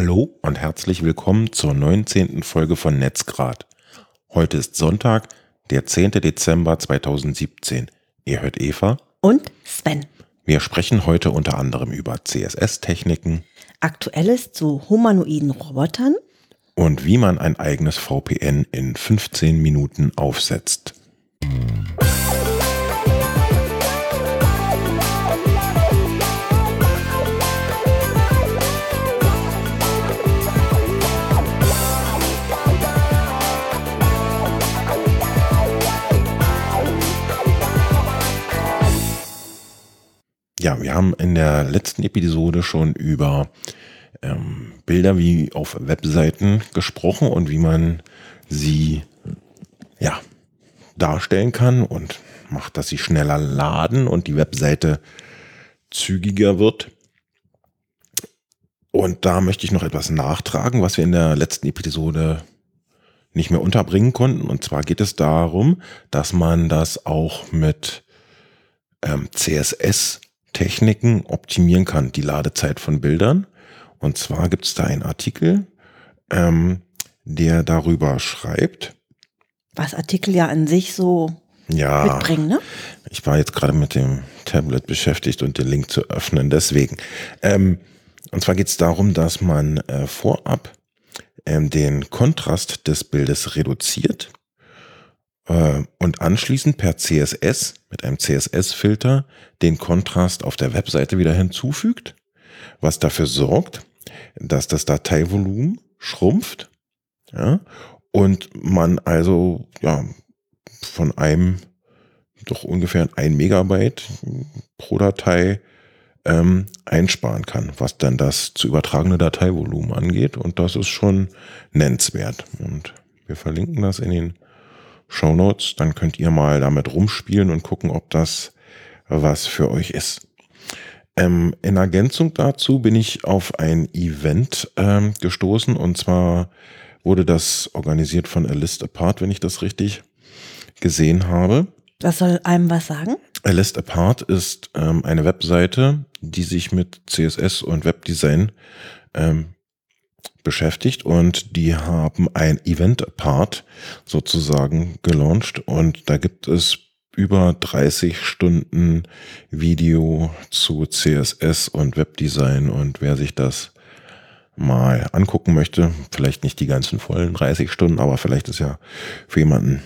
Hallo und herzlich willkommen zur 19. Folge von Netzgrad. Heute ist Sonntag, der 10. Dezember 2017. Ihr hört Eva und Sven. Wir sprechen heute unter anderem über CSS-Techniken, Aktuelles zu humanoiden Robotern und wie man ein eigenes VPN in 15 Minuten aufsetzt. Ja, wir haben in der letzten Episode schon über ähm, Bilder wie auf Webseiten gesprochen und wie man sie ja darstellen kann und macht, dass sie schneller laden und die Webseite zügiger wird. Und da möchte ich noch etwas nachtragen, was wir in der letzten Episode nicht mehr unterbringen konnten. Und zwar geht es darum, dass man das auch mit ähm, CSS Techniken optimieren kann, die Ladezeit von Bildern. Und zwar gibt es da einen Artikel, ähm, der darüber schreibt. Was Artikel ja an sich so ja, mitbringen, ne? Ich war jetzt gerade mit dem Tablet beschäftigt und den Link zu öffnen, deswegen. Ähm, und zwar geht es darum, dass man äh, vorab ähm, den Kontrast des Bildes reduziert und anschließend per CSS mit einem CSS-Filter den Kontrast auf der Webseite wieder hinzufügt, was dafür sorgt, dass das Dateivolumen schrumpft ja, und man also ja von einem doch ungefähr ein Megabyte pro Datei ähm, einsparen kann, was dann das zu übertragene Dateivolumen angeht. Und das ist schon nennenswert. Und wir verlinken das in den Show Notes. Dann könnt ihr mal damit rumspielen und gucken, ob das was für euch ist. Ähm, in Ergänzung dazu bin ich auf ein Event ähm, gestoßen und zwar wurde das organisiert von A List Apart, wenn ich das richtig gesehen habe. Das soll einem was sagen? A List Apart ist ähm, eine Webseite, die sich mit CSS und Webdesign ähm, beschäftigt und die haben ein Event-Part sozusagen gelauncht. Und da gibt es über 30 Stunden Video zu CSS und Webdesign. Und wer sich das mal angucken möchte, vielleicht nicht die ganzen vollen 30 Stunden, aber vielleicht ist ja für jemanden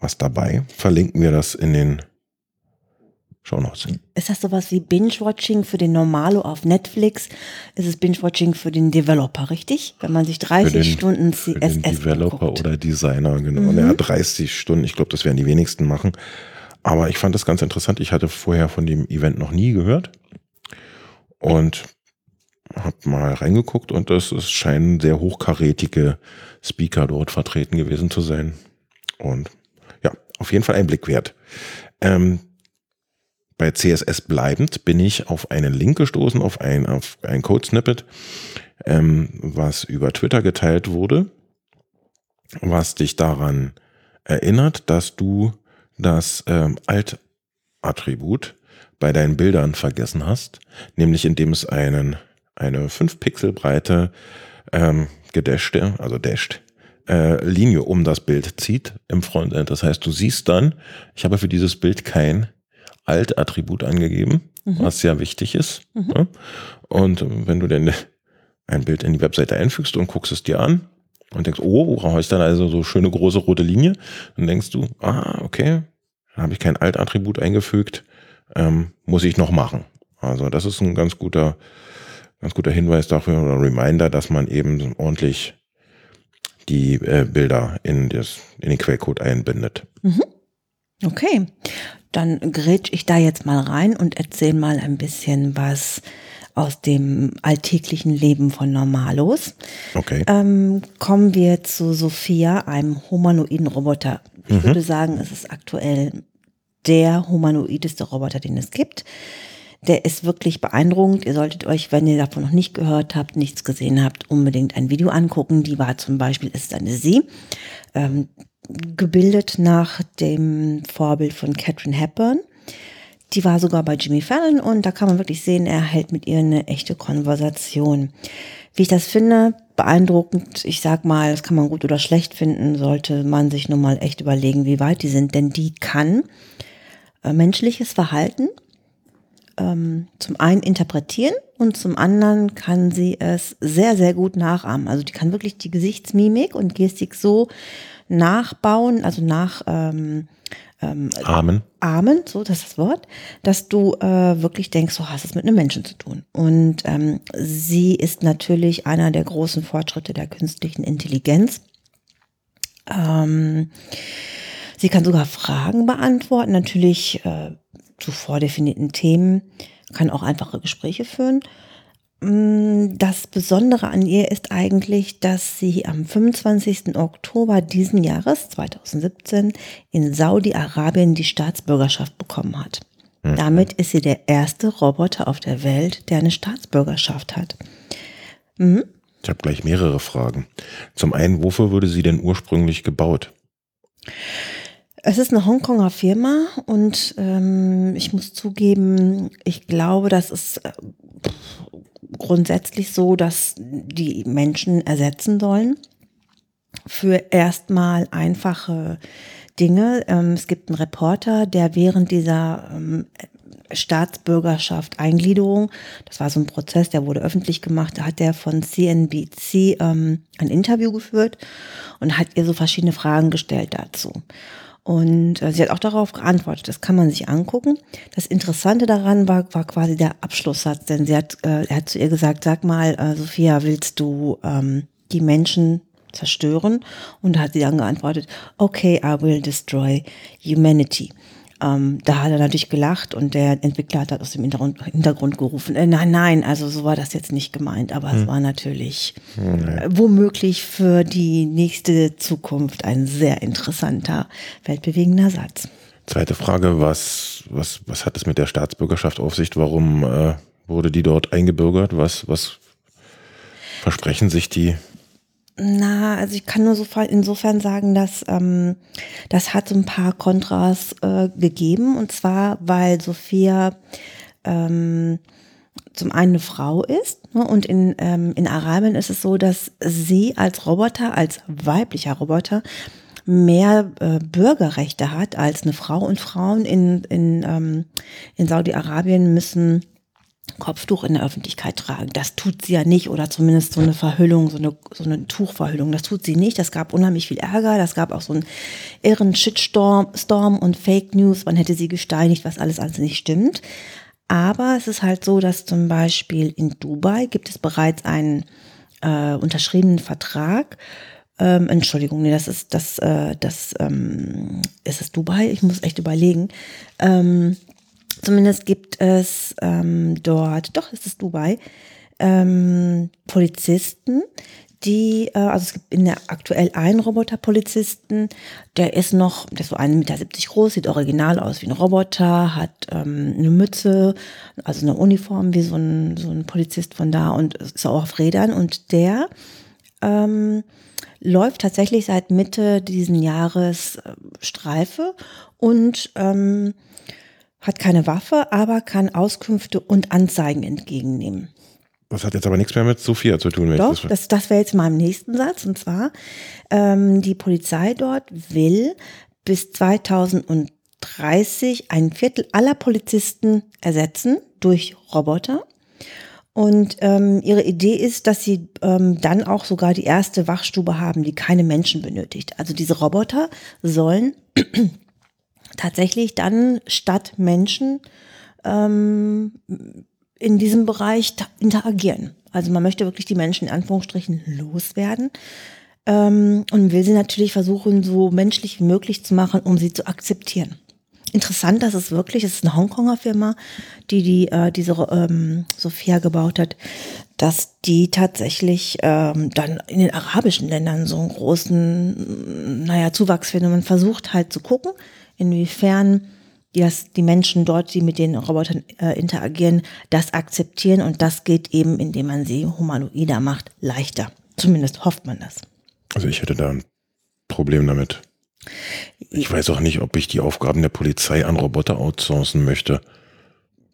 was dabei, verlinken wir das in den Shownotes. Ist das sowas wie Binge-Watching für den Normalo auf Netflix? Ist es Binge-Watching für den Developer, richtig? Wenn man sich 30 den, Stunden CSS für den Developer anguckt. oder Designer, genau. Mhm. Ja, 30 Stunden, ich glaube, das werden die wenigsten machen. Aber ich fand das ganz interessant. Ich hatte vorher von dem Event noch nie gehört. Und habe mal reingeguckt und es scheinen sehr hochkarätige Speaker dort vertreten gewesen zu sein. Und ja, auf jeden Fall ein Blick wert. Ähm, bei CSS bleibend bin ich auf einen Link gestoßen, auf ein, auf ein Code-Snippet, ähm, was über Twitter geteilt wurde, was dich daran erinnert, dass du das ähm, Alt-Attribut bei deinen Bildern vergessen hast, nämlich indem es einen, eine 5 Pixel breite ähm, gedashte, also dashed, äh, Linie um das Bild zieht im Frontend. Das heißt, du siehst dann, ich habe für dieses Bild kein Alt-Attribut angegeben, mhm. was sehr wichtig ist. Mhm. Ja? Und wenn du denn ein Bild in die Webseite einfügst und guckst es dir an und denkst, oh, wo brauche ich dann also so schöne große rote Linie? Dann denkst du, ah, okay, dann habe ich kein Alt-Attribut eingefügt, ähm, muss ich noch machen. Also das ist ein ganz guter, ganz guter Hinweis dafür oder Reminder, dass man eben ordentlich die äh, Bilder in, das, in den Quellcode einbindet. Mhm. Okay, dann grätsch ich da jetzt mal rein und erzähle mal ein bisschen was aus dem alltäglichen Leben von Normalos. Okay. Ähm, kommen wir zu Sophia, einem humanoiden Roboter. Ich mhm. würde sagen, es ist aktuell der humanoideste Roboter, den es gibt. Der ist wirklich beeindruckend. Ihr solltet euch, wenn ihr davon noch nicht gehört habt, nichts gesehen habt, unbedingt ein Video angucken. Die war zum Beispiel, ist eine Sie. Ähm, gebildet nach dem Vorbild von Catherine Hepburn. Die war sogar bei Jimmy Fallon und da kann man wirklich sehen, er hält mit ihr eine echte Konversation. Wie ich das finde, beeindruckend. Ich sag mal, das kann man gut oder schlecht finden, sollte man sich nur mal echt überlegen, wie weit die sind. Denn die kann äh, menschliches Verhalten ähm, zum einen interpretieren und zum anderen kann sie es sehr, sehr gut nachahmen. Also die kann wirklich die Gesichtsmimik und Gestik so nachbauen, also nach ähm, ähm, Amen. Amen, so das ist das Wort, dass du äh, wirklich denkst, du hast es mit einem Menschen zu tun. Und ähm, sie ist natürlich einer der großen Fortschritte der künstlichen Intelligenz. Ähm, sie kann sogar Fragen beantworten, natürlich äh, zu vordefinierten Themen, kann auch einfache Gespräche führen. Mm, das Besondere an ihr ist eigentlich, dass sie am 25. Oktober diesen Jahres, 2017, in Saudi-Arabien die Staatsbürgerschaft bekommen hat. Mhm. Damit ist sie der erste Roboter auf der Welt, der eine Staatsbürgerschaft hat. Mhm. Ich habe gleich mehrere Fragen. Zum einen, wofür wurde sie denn ursprünglich gebaut? Es ist eine Hongkonger Firma und ähm, ich muss zugeben, ich glaube, das ist äh, grundsätzlich so, dass die Menschen ersetzen sollen für erstmal einfache Dinge. Ähm, es gibt einen Reporter, der während dieser ähm, Staatsbürgerschaft Eingliederung, das war so ein Prozess, der wurde öffentlich gemacht, da hat der von CNBC ähm, ein Interview geführt und hat ihr so verschiedene Fragen gestellt dazu. Und äh, sie hat auch darauf geantwortet. Das kann man sich angucken. Das Interessante daran war, war quasi der Abschlusssatz, denn sie hat, äh, er hat zu ihr gesagt, sag mal, äh, Sophia, willst du ähm, die Menschen zerstören? Und da hat sie dann geantwortet, okay, I will destroy humanity. Ähm, da hat er natürlich gelacht und der Entwickler hat aus dem Hintergrund, Hintergrund gerufen, äh, nein, nein, also so war das jetzt nicht gemeint, aber hm. es war natürlich hm, äh, womöglich für die nächste Zukunft ein sehr interessanter, weltbewegender Satz. Zweite Frage, was, was, was hat es mit der Staatsbürgerschaft auf sich? Warum äh, wurde die dort eingebürgert? Was, was versprechen sich die na, also ich kann nur so insofern sagen, dass ähm, das hat so ein paar Kontras äh, gegeben. Und zwar, weil Sophia ähm, zum einen eine Frau ist ne, und in, ähm, in Arabien ist es so, dass sie als Roboter, als weiblicher Roboter, mehr äh, Bürgerrechte hat als eine Frau. Und Frauen in, in, ähm, in Saudi-Arabien müssen Kopftuch in der Öffentlichkeit tragen. Das tut sie ja nicht oder zumindest so eine Verhüllung, so eine, so eine Tuchverhüllung. Das tut sie nicht. Das gab unheimlich viel Ärger. Das gab auch so einen irren Shitstorm Storm und Fake News. Man hätte sie gesteinigt, was alles alles nicht stimmt. Aber es ist halt so, dass zum Beispiel in Dubai gibt es bereits einen äh, unterschriebenen Vertrag. Ähm, Entschuldigung, nee, das ist das, äh, das ähm, ist es Dubai. Ich muss echt überlegen. Ähm, Zumindest gibt es ähm, dort, doch ist es Dubai, ähm, Polizisten, die, äh, also es gibt in der aktuell einen Roboterpolizisten, der ist noch, der ist so 1,70 Meter groß, sieht original aus wie ein Roboter, hat ähm, eine Mütze, also eine Uniform wie so ein, so ein Polizist von da und ist auch auf Rädern und der ähm, läuft tatsächlich seit Mitte diesen Jahres äh, Streife und ähm, hat keine Waffe, aber kann Auskünfte und Anzeigen entgegennehmen. Das hat jetzt aber nichts mehr mit Sophia zu tun. Doch, das, das wäre jetzt mal im nächsten Satz. Und zwar, ähm, die Polizei dort will bis 2030 ein Viertel aller Polizisten ersetzen durch Roboter. Und ähm, ihre Idee ist, dass sie ähm, dann auch sogar die erste Wachstube haben, die keine Menschen benötigt. Also diese Roboter sollen tatsächlich dann statt Menschen ähm, in diesem Bereich interagieren. Also man möchte wirklich die Menschen in Anführungsstrichen loswerden ähm, und will sie natürlich versuchen, so menschlich wie möglich zu machen, um sie zu akzeptieren. Interessant, dass es wirklich, es ist eine Hongkonger Firma, die, die äh, diese ähm, Sophia gebaut hat, dass die tatsächlich ähm, dann in den arabischen Ländern so einen großen, naja, Zuwachs finden. Man versucht halt zu gucken, inwiefern dass die Menschen dort, die mit den Robotern äh, interagieren, das akzeptieren und das geht eben, indem man sie humanoider macht, leichter. Zumindest hofft man das. Also ich hätte da ein Problem damit. Ich weiß auch nicht, ob ich die Aufgaben der Polizei an Roboter outsourcen möchte.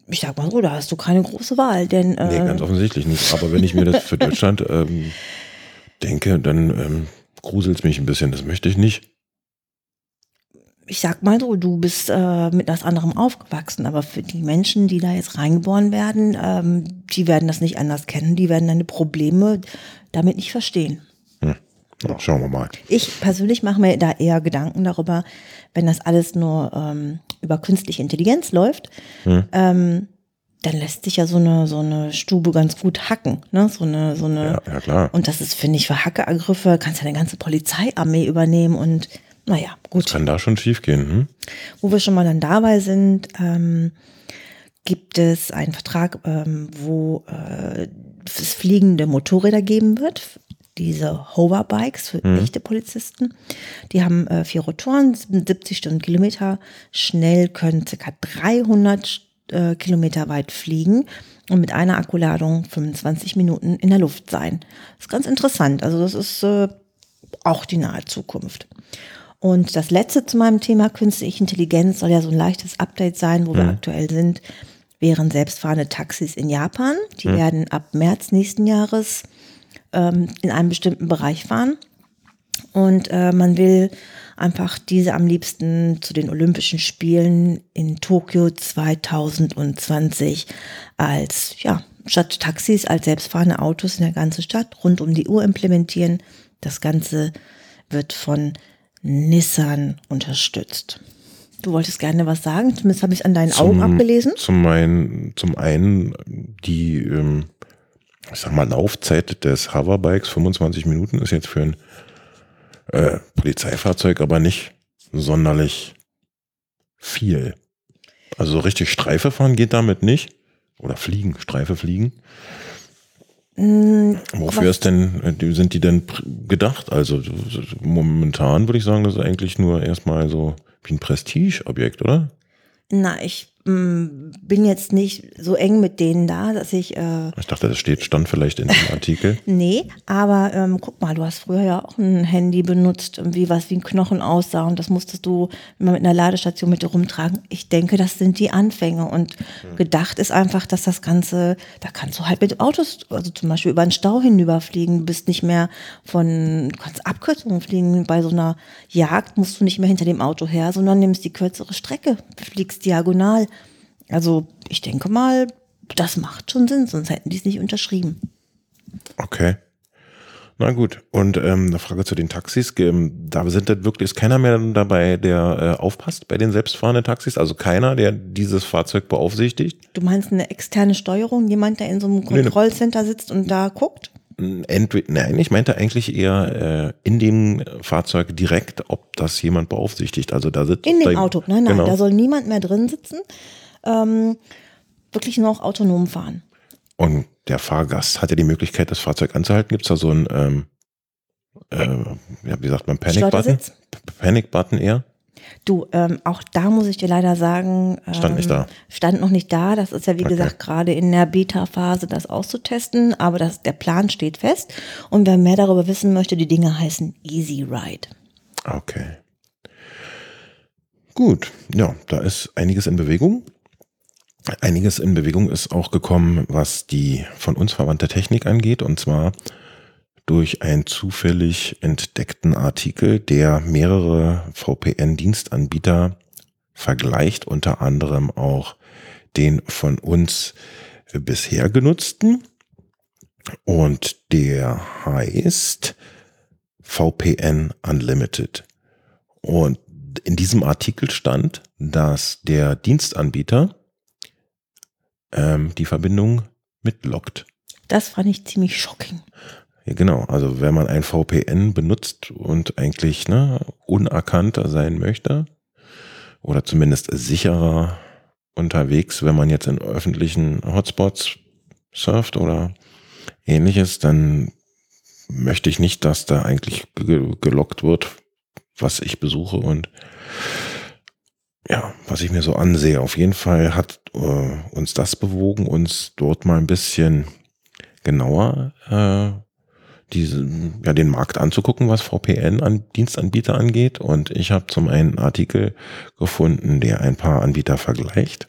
ich sag mal so, da hast du keine große Wahl, denn äh, Nee, ganz offensichtlich nicht. Aber wenn ich mir das für Deutschland ähm, denke, dann ähm, gruselt es mich ein bisschen. Das möchte ich nicht. Ich sag mal so, du bist äh, mit etwas anderem aufgewachsen, aber für die Menschen, die da jetzt reingeboren werden, ähm, die werden das nicht anders kennen, die werden deine Probleme damit nicht verstehen. Na, schauen wir mal. Ich persönlich mache mir da eher Gedanken darüber, wenn das alles nur ähm, über künstliche Intelligenz läuft, ähm, dann lässt sich ja so eine, so eine Stube ganz gut hacken. Ne? So eine, so eine, Ja, ja klar. Und das ist, finde ich, für Hackerangriffe, kannst ja eine ganze Polizeiarmee übernehmen und naja, gut. Kann da schon schief gehen. Hm? Wo wir schon mal dann dabei sind, ähm, gibt es einen Vertrag, ähm, wo äh, es fliegende Motorräder geben wird. Diese Hoverbikes für echte Polizisten. Die haben äh, vier Rotoren, 70 Stundenkilometer schnell, können ca. 300 äh, Kilometer weit fliegen und mit einer Akkuladung 25 Minuten in der Luft sein. Das ist ganz interessant. Also das ist äh, auch die nahe Zukunft. Und das letzte zu meinem Thema künstliche Intelligenz soll ja so ein leichtes Update sein, wo wir aktuell sind, wären selbstfahrende Taxis in Japan. Die werden ab März nächsten Jahres ähm, in einem bestimmten Bereich fahren. Und äh, man will einfach diese am liebsten zu den Olympischen Spielen in Tokio 2020 als, ja, statt Taxis als selbstfahrende Autos in der ganzen Stadt rund um die Uhr implementieren. Das Ganze wird von Nissan unterstützt. Du wolltest gerne was sagen, zumindest habe ich es an deinen Augen abgelesen. Zum, mein, zum einen die, ähm, ich sag mal, Laufzeit des Hoverbikes, 25 Minuten, ist jetzt für ein äh, Polizeifahrzeug aber nicht sonderlich viel. Also so richtig Streife fahren geht damit nicht. Oder fliegen, Streife fliegen. Wofür ist denn, äh, sind die denn gedacht? Also so- so- momentan würde ich sagen, das ist eigentlich nur erstmal so wie ein Prestigeobjekt, oder? Na, ich mm, bin jetzt nicht so eng mit denen da, dass ich, äh, Ich dachte, das steht, stand vielleicht in dem Artikel. nee, aber ähm, guck mal, du hast früher ja auch ein Handy benutzt, wie was wie ein Knochen aussah und das musstest du immer mit einer Ladestation mit dir rumtragen. Ich denke, das sind die Anfänge und gedacht ist einfach, dass das Ganze, da kannst du halt mit Autos, also zum Beispiel über einen Stau hinüberfliegen, du bist nicht mehr von, du kannst Abkürzungen fliegen, bei so einer Jagd musst du nicht mehr hinter dem Auto her, sondern nimmst die kürzere Strecke, fliegst diagonal. Also ich denke mal, das macht schon Sinn, sonst hätten die es nicht unterschrieben. Okay. Na gut. Und ähm, eine Frage zu den Taxis. Ähm, Da sind das wirklich, ist keiner mehr dabei, der äh, aufpasst bei den selbstfahrenden Taxis? Also keiner, der dieses Fahrzeug beaufsichtigt? Du meinst eine externe Steuerung, jemand, der in so einem ne. Kontrollcenter sitzt und da guckt? Entweder, nein, ich meinte eigentlich eher äh, in dem Fahrzeug direkt, ob das jemand beaufsichtigt. Also da sitzt In dem da, Auto. Nein, nein, genau. da soll niemand mehr drin sitzen. Ähm, wirklich nur noch autonom fahren. Und der Fahrgast hat ja die Möglichkeit, das Fahrzeug anzuhalten. Gibt es da so ein, ähm, äh, ja, wie sagt man, Panic-Button? Panic-Button eher? Du, ähm, auch da muss ich dir leider sagen, ähm, Stand nicht da. Stand noch nicht da. Das ist ja, wie Okay. gesagt, gerade in der Beta-Phase, das auszutesten. Aber das, der Plan steht fest. Und wer mehr darüber wissen möchte, die Dinge heißen Easy Ride. Okay. Gut, ja, da ist einiges in Bewegung. Einiges in Bewegung ist auch gekommen, was die von uns verwandte Technik angeht, und zwar durch einen zufällig entdeckten Artikel, der mehrere VPN-Dienstanbieter vergleicht, unter anderem auch den von uns bisher genutzten. Und der heißt VPN Unlimited. Und in diesem Artikel stand, dass der Dienstanbieter ähm, die Verbindung mitlockt. Das fand ich ziemlich shocking. Ja, genau, also wenn man ein VPN benutzt und eigentlich ne, unerkannter sein möchte oder zumindest sicherer unterwegs, wenn man jetzt in öffentlichen Hotspots surft oder ähnliches, dann möchte ich nicht, dass da eigentlich ge gelockt wird, was ich besuche und ja, was ich mir so ansehe. Auf jeden Fall hat äh, uns das bewogen, uns dort mal ein bisschen genauer äh, diese, ja, den Markt anzugucken, was VPN an Dienstanbieter angeht. Und ich habe zum einen Artikel gefunden, der ein paar Anbieter vergleicht.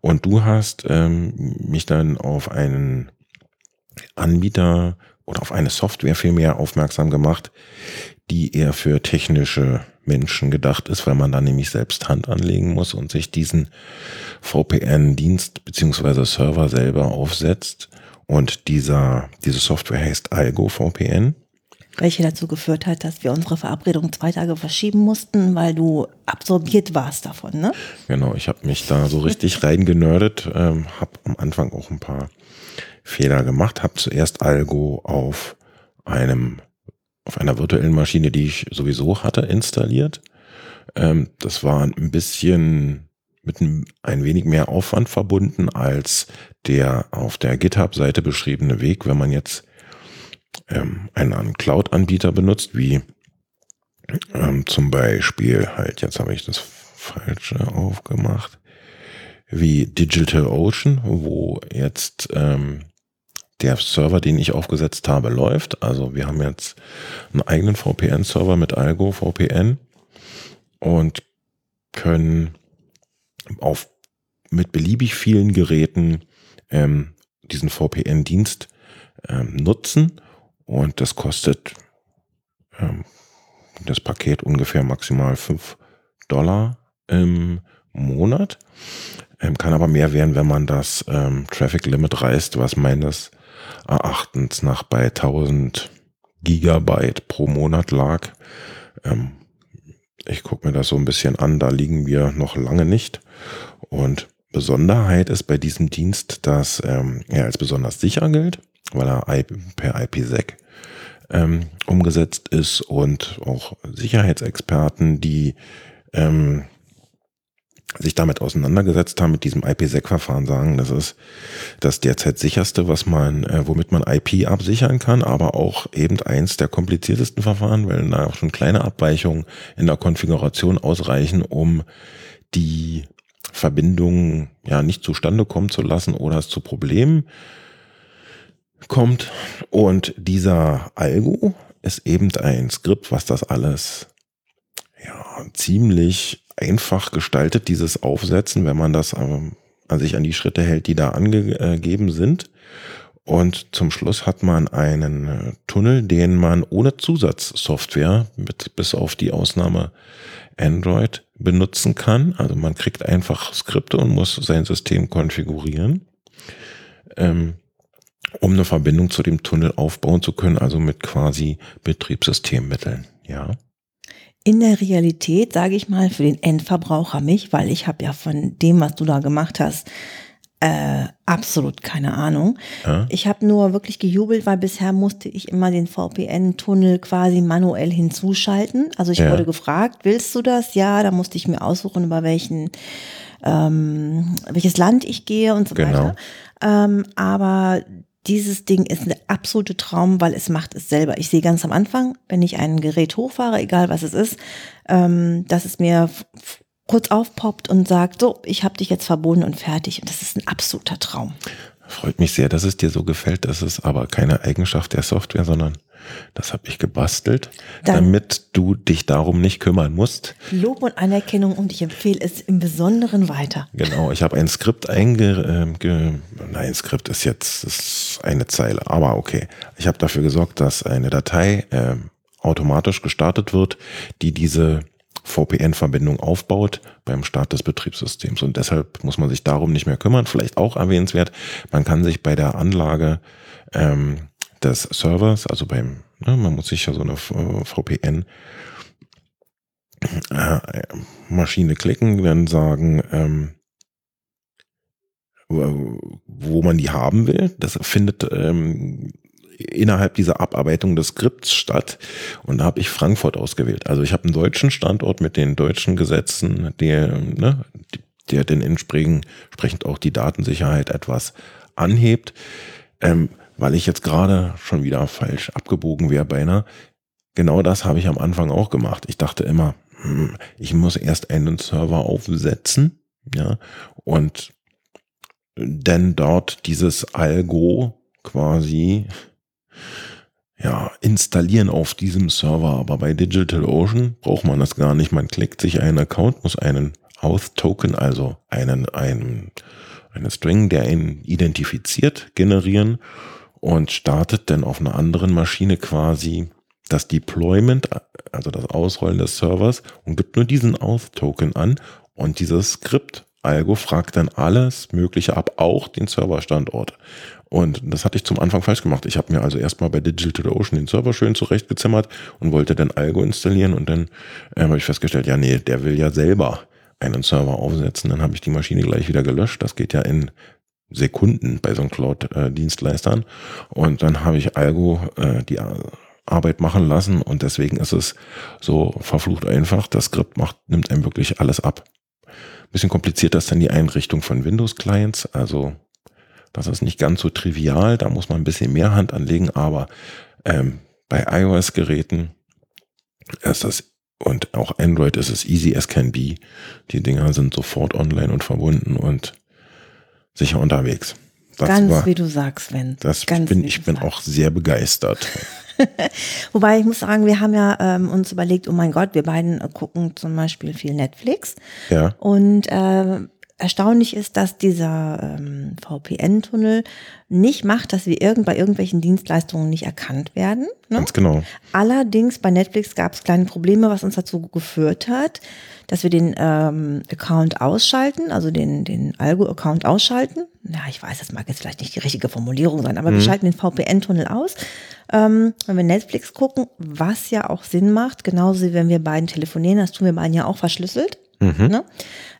Und du hast ähm, mich dann auf einen Anbieter oder auf eine Software vielmehr aufmerksam gemacht, die eher für technische Menschen gedacht ist, weil man da nämlich selbst Hand anlegen muss und sich diesen VPN-Dienst beziehungsweise Server selber aufsetzt. Und dieser, diese Software heißt Algo VPN. Welche dazu geführt hat, dass wir unsere Verabredung zwei Tage verschieben mussten, weil du absorbiert warst davon, ne? Genau, ich habe mich da so richtig reingenördet, ähm, habe am Anfang auch ein paar Fehler gemacht, habe zuerst Algo auf einem auf einer virtuellen Maschine, die ich sowieso hatte, installiert. Ähm, das war ein bisschen mit ein, ein wenig mehr Aufwand verbunden als der auf der GitHub-Seite beschriebene Weg, wenn man jetzt ähm, einen Cloud-Anbieter benutzt, wie ähm, zum Beispiel halt, jetzt habe ich das falsche aufgemacht, wie DigitalOcean, wo jetzt ähm, der Server, den ich aufgesetzt habe, läuft. Also wir haben jetzt einen eigenen VPN-Server mit Algo VPN und können auf mit beliebig vielen Geräten ähm, diesen VPN-Dienst ähm, nutzen und das kostet ähm, das Paket ungefähr maximal 5 Dollar im Monat. Ähm, kann aber mehr werden, wenn man das ähm, Traffic Limit reißt, was meines Erachtens nach bei 1000 Gigabyte pro Monat lag. Ähm, ich gucke mir das so ein bisschen an, da liegen wir noch lange nicht. Und Besonderheit ist bei diesem Dienst, dass ähm, er als besonders sicher gilt, weil er per IPsec ähm, umgesetzt ist und auch Sicherheitsexperten, die ähm, sich damit auseinandergesetzt haben, mit diesem IPsec-Verfahren sagen, das ist das derzeit sicherste, was man, äh, womit man IP absichern kann, aber auch eben eins der kompliziertesten Verfahren, weil da auch schon kleine Abweichungen in der Konfiguration ausreichen, um die Verbindung ja nicht zustande kommen zu lassen oder es zu Problemen kommt. Und dieser Algo ist eben ein Skript, was das alles ja ziemlich einfach gestaltet, dieses Aufsetzen, wenn man das ähm, an sich an die Schritte hält, die da angegeben sind. Und zum Schluss hat man einen äh, Tunnel, den man ohne Zusatzsoftware, mit, bis auf die Ausnahme Android, benutzen kann. Also man kriegt einfach Skripte und muss sein System konfigurieren, ähm, um eine Verbindung zu dem Tunnel aufbauen zu können, also mit quasi Betriebssystemmitteln. Ja in der Realität, sage ich mal, für den Endverbraucher mich, weil ich habe ja von dem, was du da gemacht hast, äh, absolut keine Ahnung. Ja. Ich habe nur wirklich gejubelt, weil bisher musste ich immer den VPN-Tunnel quasi manuell hinzuschalten. Also ich ja. wurde gefragt, willst du das? Ja, da musste ich mir aussuchen, über welchen ähm, welches Land ich gehe und so genau. weiter. Ähm, aber dieses Ding ist eine absolute Traum, weil es macht es selber. Ich sehe ganz am Anfang, wenn ich ein Gerät hochfahre, egal was es ist, ähm, dass es mir kurz aufpoppt und sagt, so, ich habe dich jetzt verbunden und fertig. Und das ist ein absoluter Traum. Freut mich sehr, dass es dir so gefällt. Das ist aber keine Eigenschaft der Software, sondern das habe ich gebastelt, Dann damit du dich darum nicht kümmern musst. Lob und Anerkennung und ich empfehle es im Besonderen weiter. Genau, ich habe ein Skript einge... Äh, nein, Skript ist jetzt ist eine Zeile, aber okay. Ich habe dafür gesorgt, dass eine Datei äh, automatisch gestartet wird, die diese VPN-Verbindung aufbaut beim Start des Betriebssystems. Und deshalb muss man sich darum nicht mehr kümmern. Vielleicht auch erwähnenswert, man kann sich bei der Anlage ähm, des Servers, also beim, ne, man muss sich ja so eine VPN äh, Maschine klicken, dann sagen, ähm, wo man die haben will. Das findet ähm, innerhalb dieser Abarbeitung des Skripts statt. Und da habe ich Frankfurt ausgewählt. Also ich habe einen deutschen Standort mit den deutschen Gesetzen, der, ne, der den entsprechend auch die Datensicherheit etwas anhebt. Ähm, weil ich jetzt gerade schon wieder falsch abgebogen wäre beinahe. Genau das habe ich am Anfang auch gemacht. Ich dachte immer, hm, ich muss erst einen Server aufsetzen, ja, und dann dort dieses Algo quasi ja, installieren auf diesem Server. Aber bei DigitalOcean braucht man das gar nicht. Man klickt sich einen Account, muss einen Auth-Token, also einen, einen, eine String, der ihn identifiziert, generieren und startet dann auf einer anderen Maschine quasi das Deployment, also das Ausrollen des Servers und gibt nur diesen Auth-Token an und dieses Skript Algo fragt dann alles Mögliche ab, auch den Serverstandort. Und das hatte ich zum Anfang falsch gemacht. Ich habe mir also erstmal bei Digital Ocean den Server schön zurechtgezimmert und wollte dann Algo installieren und dann äh, habe ich festgestellt, ja nee, der will ja selber einen Server aufsetzen. Dann habe ich die Maschine gleich wieder gelöscht. Das geht ja in Sekunden bei so einem Cloud-Dienstleistern. Und dann habe ich Algo äh, die Arbeit machen lassen und deswegen ist es so verflucht einfach. Das Skript macht, nimmt einem wirklich alles ab. Bisschen komplizierter ist dann die Einrichtung von Windows-Clients. Also das ist nicht ganz so trivial, da muss man ein bisschen mehr Hand anlegen, aber ähm, bei iOS-Geräten ist das und auch Android ist es easy as can be. Die Dinger sind sofort online und verbunden und sicher unterwegs. Das Ganz war, wie du sagst, Sven. Das Ganz bin, ich bin sagst. auch sehr begeistert. Wobei ich muss sagen, wir haben ja ähm, uns überlegt, oh mein Gott, wir beiden gucken zum Beispiel viel Netflix. Ja. Und äh, erstaunlich ist, dass dieser ähm, VPN-Tunnel nicht macht, dass wir irgend bei irgendwelchen Dienstleistungen nicht erkannt werden. Ne? Ganz genau. Allerdings bei Netflix gab es kleine Probleme, was uns dazu geführt hat, dass wir den ähm, Account ausschalten, also den, den Algo-Account ausschalten. Ja, ich weiß, das mag jetzt vielleicht nicht die richtige Formulierung sein, aber mhm. wir schalten den VPN-Tunnel aus, ähm, wenn wir Netflix gucken, was ja auch Sinn macht, genauso wie wenn wir beiden telefonieren, das tun wir beiden ja auch verschlüsselt. Mhm. Ne?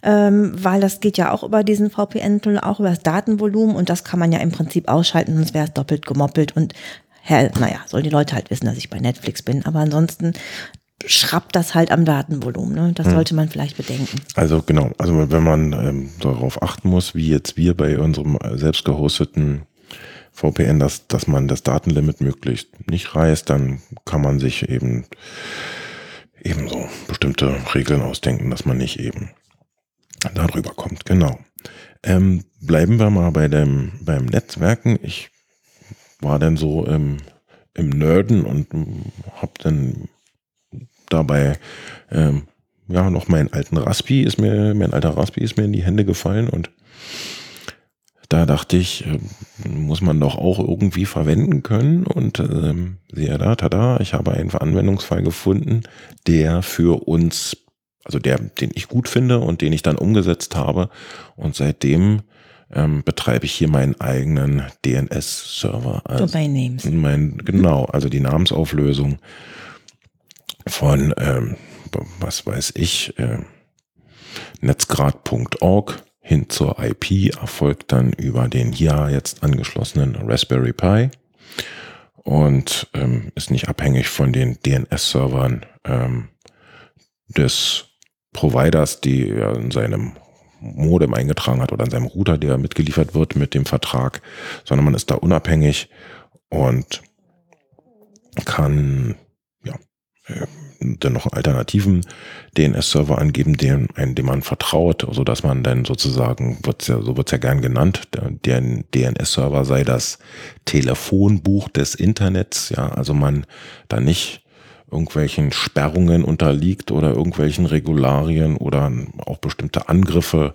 Ähm, weil das geht ja auch über diesen VPN-Tunnel, auch über das Datenvolumen und das kann man ja im Prinzip ausschalten, sonst wäre es doppelt gemoppelt und Herr, naja, sollen die Leute halt wissen, dass ich bei Netflix bin, aber ansonsten schrappt das halt am Datenvolumen. Ne? Das mhm. sollte man vielleicht bedenken. Also genau, also wenn man ähm, darauf achten muss, wie jetzt wir bei unserem selbst gehosteten VPN, dass, dass man das Datenlimit möglichst nicht reißt, dann kann man sich eben ebenso bestimmte Regeln ausdenken, dass man nicht eben darüber kommt. Genau. Ähm, bleiben wir mal bei dem, beim Netzwerken. Ich war dann so im, im Nerden und habe dann dabei ähm, ja noch meinen alten Raspi ist mir, mein alter Raspi ist mir in die Hände gefallen und da dachte ich, äh, muss man doch auch irgendwie verwenden können. Und ähm, siehe da, tada, ich habe einen Anwendungsfall gefunden, der für uns, also der, den ich gut finde und den ich dann umgesetzt habe. Und seitdem ähm, betreibe ich hier meinen eigenen DNS-Server. Also Domain Names. Mein, genau, also die Namensauflösung von, ähm, was weiß ich, äh, netzgrad.org hin zur IP erfolgt dann über den hier jetzt angeschlossenen Raspberry Pi und ähm, ist nicht abhängig von den DNS-Servern ähm, des Providers, die er in seinem Modem eingetragen hat oder in seinem Router, der mitgeliefert wird mit dem Vertrag, sondern man ist da unabhängig und kann dann noch alternativen DNS-Server angeben, dem, dem man vertraut, so dass man dann sozusagen, wird's ja, so wird's ja gern genannt, der DNS-Server sei das Telefonbuch des Internets, ja, also man da nicht irgendwelchen Sperrungen unterliegt oder irgendwelchen Regularien oder auch bestimmte Angriffe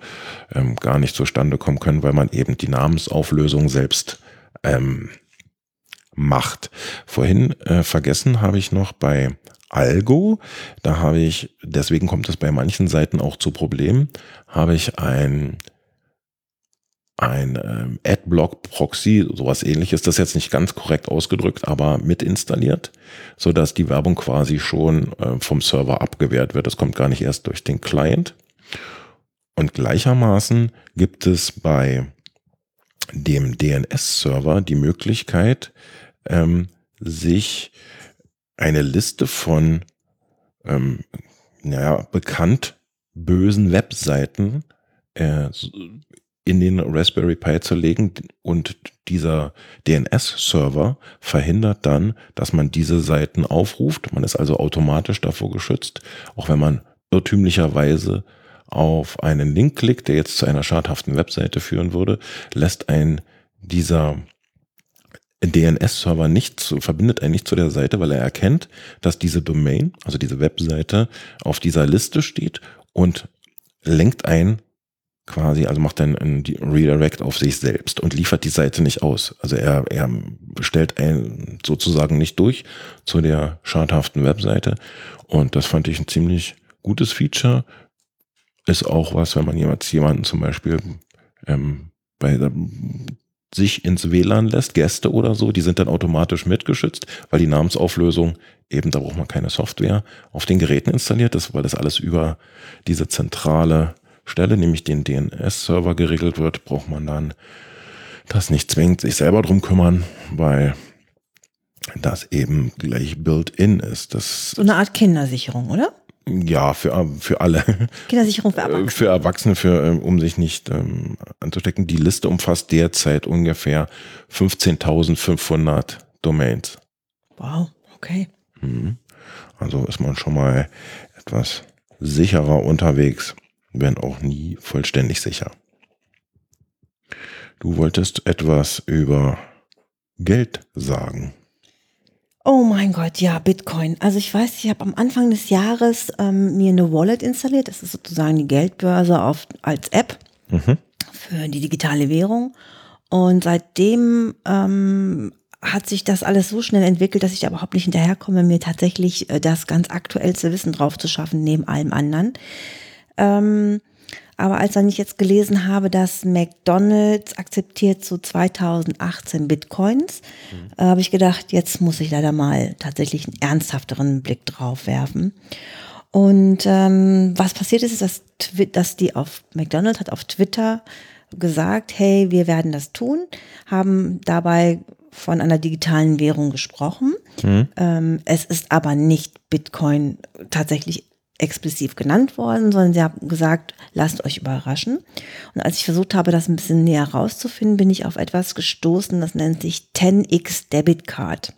ähm, gar nicht zustande kommen können, weil man eben die Namensauflösung selbst ähm, macht. Vorhin äh, vergessen habe ich noch bei Algo, da habe ich, deswegen kommt es bei manchen Seiten auch zu Problemen, habe ich ein ein ähm, Adblock-Proxy, sowas ähnliches, das ist jetzt nicht ganz korrekt ausgedrückt, aber mit installiert, so dass die Werbung quasi schon äh, vom Server abgewehrt wird. Das kommt gar nicht erst durch den Client. Und gleichermaßen gibt es bei dem DNS-Server die Möglichkeit, ähm, sich eine Liste von, ähm, naja, bekannt bösen Webseiten äh, in den Raspberry Pi zu legen und dieser DNS-Server verhindert dann, dass man diese Seiten aufruft. Man ist also automatisch davor geschützt, auch wenn man irrtümlicherweise auf einen Link klickt, der jetzt zu einer schadhaften Webseite führen würde, lässt ein dieser DNS-Server nicht zu, verbindet einen nicht zu der Seite, weil er erkennt, dass diese Domain, also diese Webseite, auf dieser Liste steht und lenkt ein quasi, also macht dann ein Redirect auf sich selbst und liefert die Seite nicht aus. Also er, er stellt ein sozusagen nicht durch zu der schadhaften Webseite. Und das fand ich ein ziemlich gutes Feature. Ist auch was, wenn man jemand, jemanden zum Beispiel ähm, bei der, sich ins WLAN lässt, Gäste oder so, die sind dann automatisch mitgeschützt, weil die Namensauflösung eben, da braucht man keine Software auf den Geräten installiert ist, weil das alles über diese zentrale Stelle, nämlich den DNS-Server geregelt wird, braucht man dann das nicht zwingend sich selber drum kümmern, weil das eben gleich built-in ist. Das so eine Art Kindersicherung, oder? Ja, für, für alle. Kindersicherung für Äh, Erwachsene. Für Erwachsene, für, ähm, um sich nicht ähm, anzustecken. Die Liste umfasst derzeit ungefähr 15.500 Domains. Wow, okay. Mhm. Also ist man schon mal etwas sicherer unterwegs, wenn auch nie vollständig sicher. Du wolltest etwas über Geld sagen. Oh mein Gott, ja, Bitcoin. Also ich weiß, ich habe am Anfang des Jahres ähm, mir eine Wallet installiert. Das ist sozusagen die Geldbörse auf, als App Mhm. für die digitale Währung. Und seitdem ähm, hat sich das alles so schnell entwickelt, dass ich da überhaupt nicht hinterherkomme, mir tatsächlich äh, das ganz aktuellste Wissen drauf zu schaffen, neben allem anderen. Ähm, aber als dann ich jetzt gelesen habe, dass McDonald's akzeptiert so 2018 Bitcoins, äh, habe ich gedacht, jetzt muss ich leider mal tatsächlich einen ernsthafteren Blick drauf werfen. Und ähm, was passiert ist, ist, dass, dass die auf McDonald's hat auf Twitter gesagt, hey, wir werden das tun, haben dabei von einer digitalen Währung gesprochen. Ähm, es ist aber nicht Bitcoin tatsächlich explizit genannt worden, sondern sie haben gesagt, lasst euch überraschen. Und als ich versucht habe, das ein bisschen näher rauszufinden, bin ich auf etwas gestoßen, das nennt sich 10x Debit Card.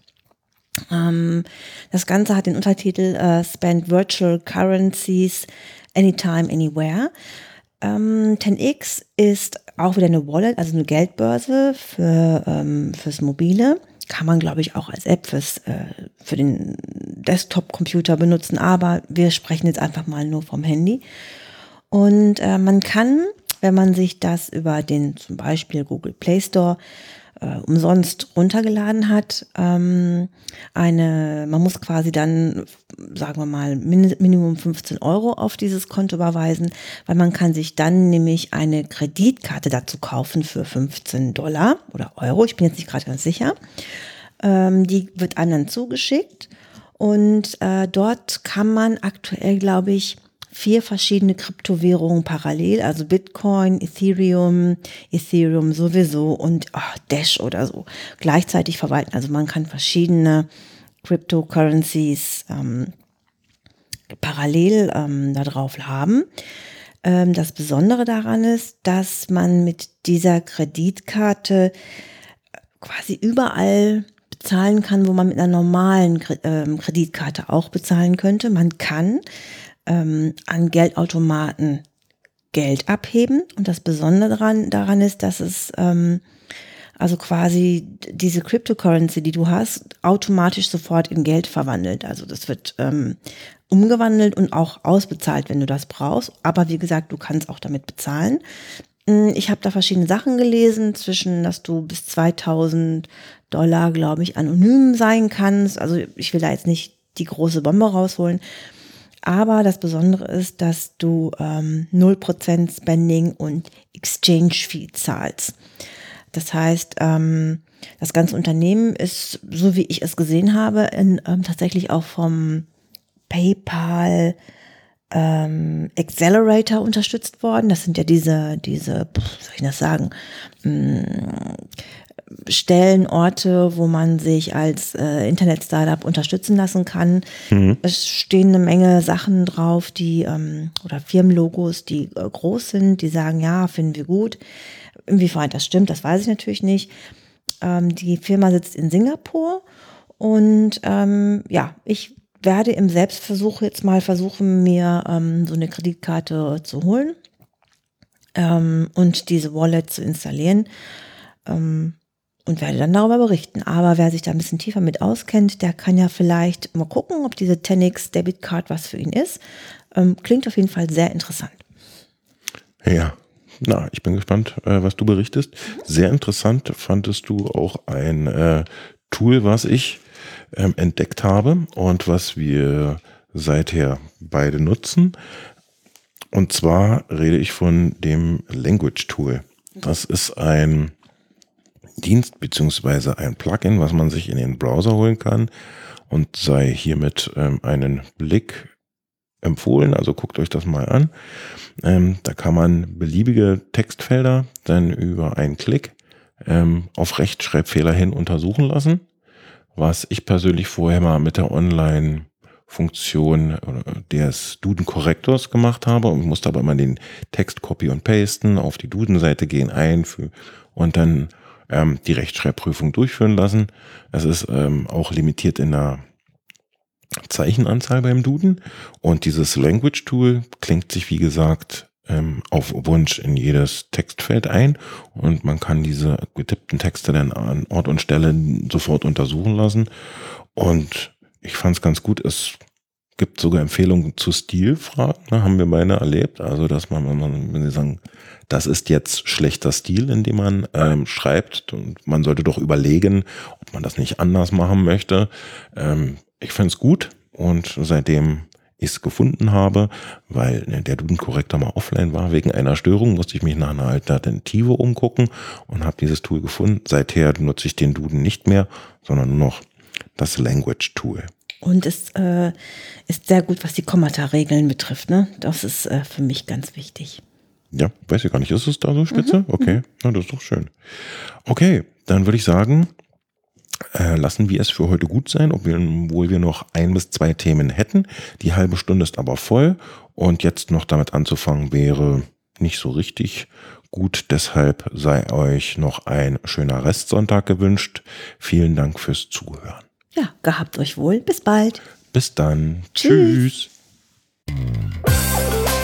Ähm, das Ganze hat den Untertitel äh, Spend Virtual Currencies Anytime, Anywhere. Ähm, 10x ist auch wieder eine Wallet, also eine Geldbörse für, ähm, fürs Mobile. Kann man, glaube ich, auch als App fürs, äh, für den Desktop-Computer benutzen, aber wir sprechen jetzt einfach mal nur vom Handy. Und äh, man kann, wenn man sich das über den zum Beispiel Google Play Store äh, umsonst runtergeladen hat, ähm, eine, man muss quasi dann, sagen wir mal, min Minimum 15 Euro auf dieses Konto überweisen, weil man kann sich dann nämlich eine Kreditkarte dazu kaufen für 15 Dollar oder Euro, ich bin jetzt nicht gerade ganz sicher. Ähm, die wird einem dann zugeschickt. Und äh, dort kann man aktuell, glaube ich, vier verschiedene Kryptowährungen parallel, also Bitcoin, Ethereum, Ethereum sowieso und oh, Dash oder so gleichzeitig verwalten. Also man kann verschiedene Cryptocurrencies ähm, parallel ähm, da haben. Ähm, das Besondere daran ist, dass man mit dieser Kreditkarte quasi überall bezahlen kann, wo man mit einer normalen ähm, Kreditkarte auch bezahlen könnte. Man kann ähm, an Geldautomaten Geld abheben und das Besondere daran, daran ist, dass es ähm, also quasi diese Cryptocurrency, die du hast, automatisch sofort in Geld verwandelt. Also das wird ähm, umgewandelt und auch ausbezahlt, wenn du das brauchst. Aber wie gesagt, du kannst auch damit bezahlen. Mm, Ich habe da verschiedene Sachen gelesen, zwischen, dass du bis 2000 Dollar, glaube ich, anonym sein kannst. Also ich will da jetzt nicht die große Bombe rausholen. Aber das Besondere ist, dass du ähm, 0% Spending und Exchange Fee zahlst. Das heißt, ähm, das ganze Unternehmen ist, so wie ich es gesehen habe, in, ähm, tatsächlich auch vom PayPal ähm, Accelerator unterstützt worden. Das sind ja diese, diese, soll ich das sagen, mh, Stellen, Orte, wo man sich als äh, Internet-Startup unterstützen lassen kann. Es stehen eine Menge Sachen drauf, die ähm, oder Firmenlogos, die äh, groß sind, die sagen, ja, finden wir gut. Inwiefern das stimmt, das weiß ich natürlich nicht. Ähm, die Firma sitzt in Singapur und ähm, ja, ich werde im Selbstversuch jetzt mal versuchen, mir ähm, so eine Kreditkarte zu holen ähm, und diese Wallet zu installieren ähm, und werde dann darüber berichten. Aber wer sich da ein bisschen tiefer mit auskennt, der kann ja vielleicht mal gucken, ob diese 10x Debit Card was für ihn ist. Ähm, klingt auf jeden Fall sehr interessant. Ja, na, ich bin gespannt, äh, was du berichtest. Sehr interessant fandest du auch ein äh, Tool, was ich ähm, entdeckt habe und was wir seither beide nutzen. Und zwar rede ich von dem Language Tool. Das ist ein Dienst beziehungsweise ein Plugin, was man sich in den Browser holen kann und sei hiermit ähm, einen Blick empfohlen. Also guckt euch das mal an. Ähm, da kann man beliebige Textfelder dann über einen Klick ähm, auf Rechtschreibfehler hin untersuchen lassen. Was ich persönlich vorher mal mit der Online Funktion des Duden-Korrektors gemacht habe und musste aber immer den Text copy und pasten, auf die Duden-Seite gehen, einfügen und dann ähm, die Rechtschreibprüfung durchführen lassen. Es ist ähm, auch limitiert in der Zeichenanzahl beim Duden und dieses Language Tool klingt sich, wie gesagt, ähm, auf Wunsch in jedes Textfeld ein und man kann diese getippten Texte dann an Ort und Stelle sofort untersuchen lassen und ich fand es ganz gut. Es gibt sogar Empfehlungen zu Stilfragen, ne, haben wir beide erlebt. Also, dass man, wenn, man, wenn sie sagen, das ist jetzt schlechter Stil, in dem man ähm, schreibt und man sollte doch überlegen, ob man das nicht anders machen möchte. Ähm, ich finde es gut und seitdem ich es gefunden habe, weil ne, der Duden-Korrektor mal offline war wegen einer Störung, musste ich mich nach einer Alternative umgucken und habe dieses Tool gefunden. Seither nutze ich den Duden nicht mehr, sondern nur noch das Language Tool. Und es äh, ist sehr gut, was die Kommata-Regeln betrifft. Ne? Das ist äh, für mich ganz wichtig. Ja, weiß ich gar nicht. Ist es da so spitze? Mhm. Okay, na, das ist doch schön. Okay, dann würde ich sagen, äh, lassen wir es für heute gut sein, obwohl wir noch ein bis zwei Themen hätten. Die halbe Stunde ist aber voll und jetzt noch damit anzufangen wäre nicht so richtig gut. Deshalb sei euch noch ein schöner Restsonntag gewünscht. Vielen Dank fürs Zuhören. Ja, gehabt euch wohl. Bis bald. Bis dann. Tschüss. Tschüss.